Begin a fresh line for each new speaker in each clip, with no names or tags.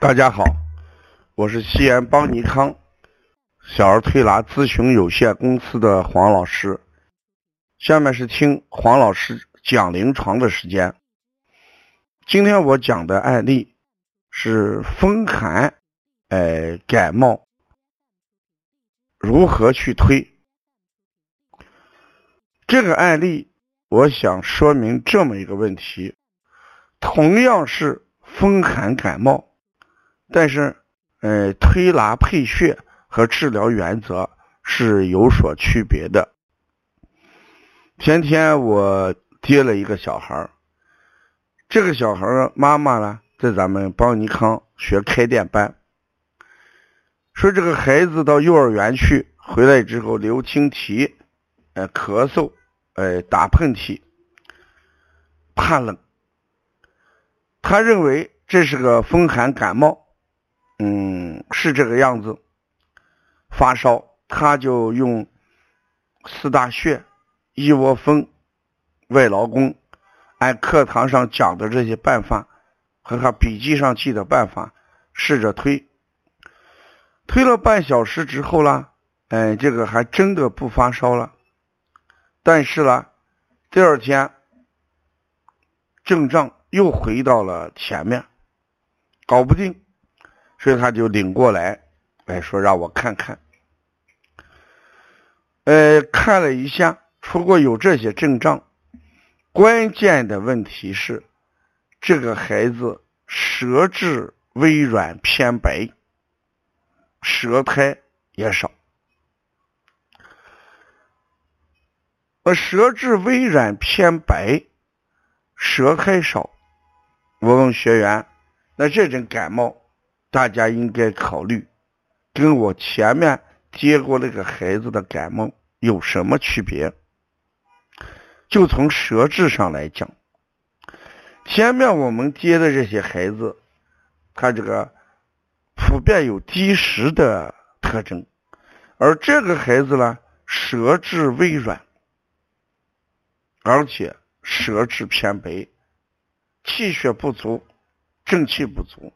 大家好，我是西安邦尼康小儿推拿咨询有限公司的黄老师。下面是听黄老师讲临床的时间。今天我讲的案例是风寒，呃，感冒如何去推？这个案例，我想说明这么一个问题：同样是风寒感冒，但是，呃，推拿配穴和治疗原则是有所区别的。前天我接了一个小孩，这个小孩妈妈呢，在咱们邦尼康学开店班，说这个孩子到幼儿园去，回来之后流清涕，呃，咳嗽。呃，打喷嚏，怕冷，他认为这是个风寒感冒，嗯，是这个样子。发烧，他就用四大穴、一窝蜂、外劳宫，按课堂上讲的这些办法和他笔记上记的办法试着推，推了半小时之后啦，哎，这个还真的不发烧了。但是呢，第二天症状又回到了前面，搞不定，所以他就领过来，哎，说让我看看。呃，看了一下，除过有这些症状，关键的问题是，这个孩子舌质微软偏白，舌苔也少。舌质微软偏白，舌苔少。我问学员：“那这种感冒，大家应该考虑，跟我前面接过那个孩子的感冒有什么区别？”就从舌质上来讲，前面我们接的这些孩子，他这个普遍有积食的特征，而这个孩子呢，舌质微软。而且舌质偏白，气血不足，正气不足，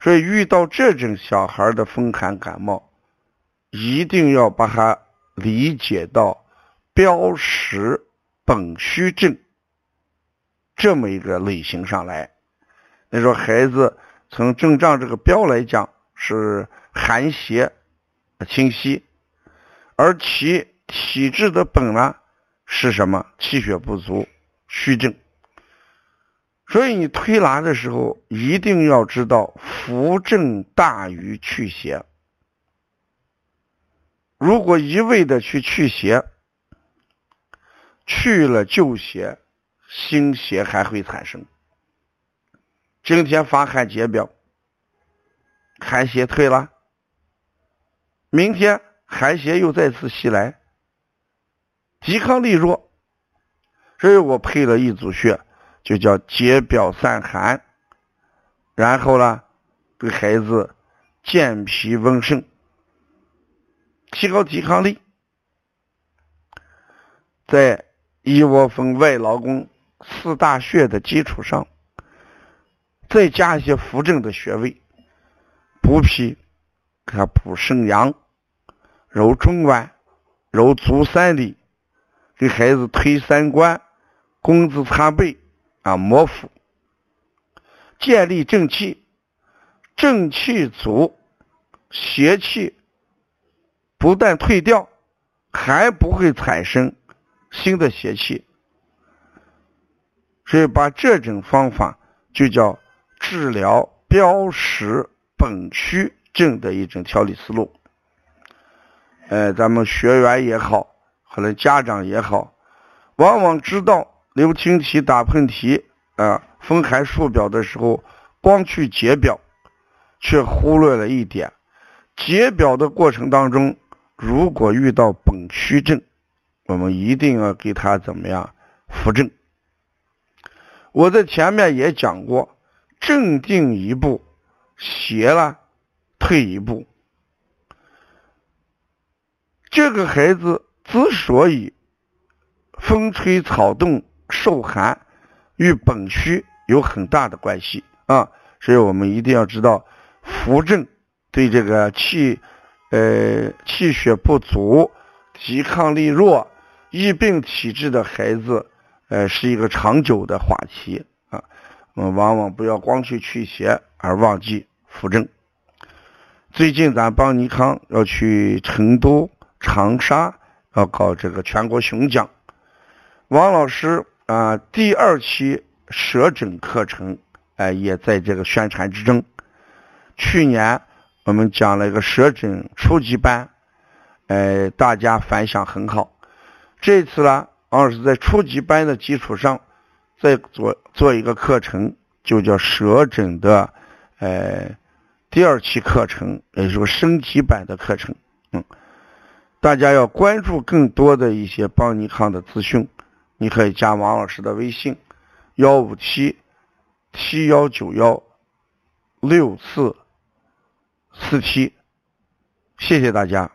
所以遇到这种小孩的风寒感冒，一定要把它理解到标实本虚症这么一个类型上来。你说孩子从症状这个标来讲是寒邪清晰，而其体质的本呢？是什么？气血不足，虚症。所以你推拿的时候，一定要知道扶正大于祛邪。如果一味的去祛邪，去了旧邪，新邪还会产生。今天发汗解表，寒邪退了，明天寒邪又再次袭来。抵抗力弱，所以我配了一组穴，就叫解表散寒，然后呢，给孩子健脾温肾，提高抵抗力，在一窝蜂、外劳宫四大穴的基础上，再加一些扶正的穴位，补脾，给他补肾阳，揉中脘，揉足三里。给孩子推三关，工字擦背啊，摩腹，建立正气，正气足，邪气不但退掉，还不会产生新的邪气。所以把这种方法就叫治疗标实本虚症的一种调理思路。呃，咱们学员也好。可能家长也好，往往知道流清涕、打喷嚏啊、风寒数表的时候，光去解表，却忽略了一点：解表的过程当中，如果遇到本虚症，我们一定要给他怎么样扶正。我在前面也讲过，正定一步，邪了退一步。这个孩子。之所以风吹草动受寒，与本虚有很大的关系啊。所以我们一定要知道扶正对这个气呃气血不足、抵抗力弱、易病体质的孩子，呃是一个长久的话题啊。我们往往不要光去驱邪而忘记扶正。最近咱邦尼康要去成都、长沙，要搞这个全国巡讲。王老师啊，第二期舌诊课程，哎，也在这个宣传之中。去年我们讲了一个舌诊初级班，哎，大家反响很好。这次呢，王老师在初级班的基础上，再做做一个课程，就叫舌诊的，呃。第二期课程也就是升级版的课程，嗯，大家要关注更多的一些邦尼康的资讯，你可以加王老师的微信：幺五七七幺九幺六四四七，谢谢大家。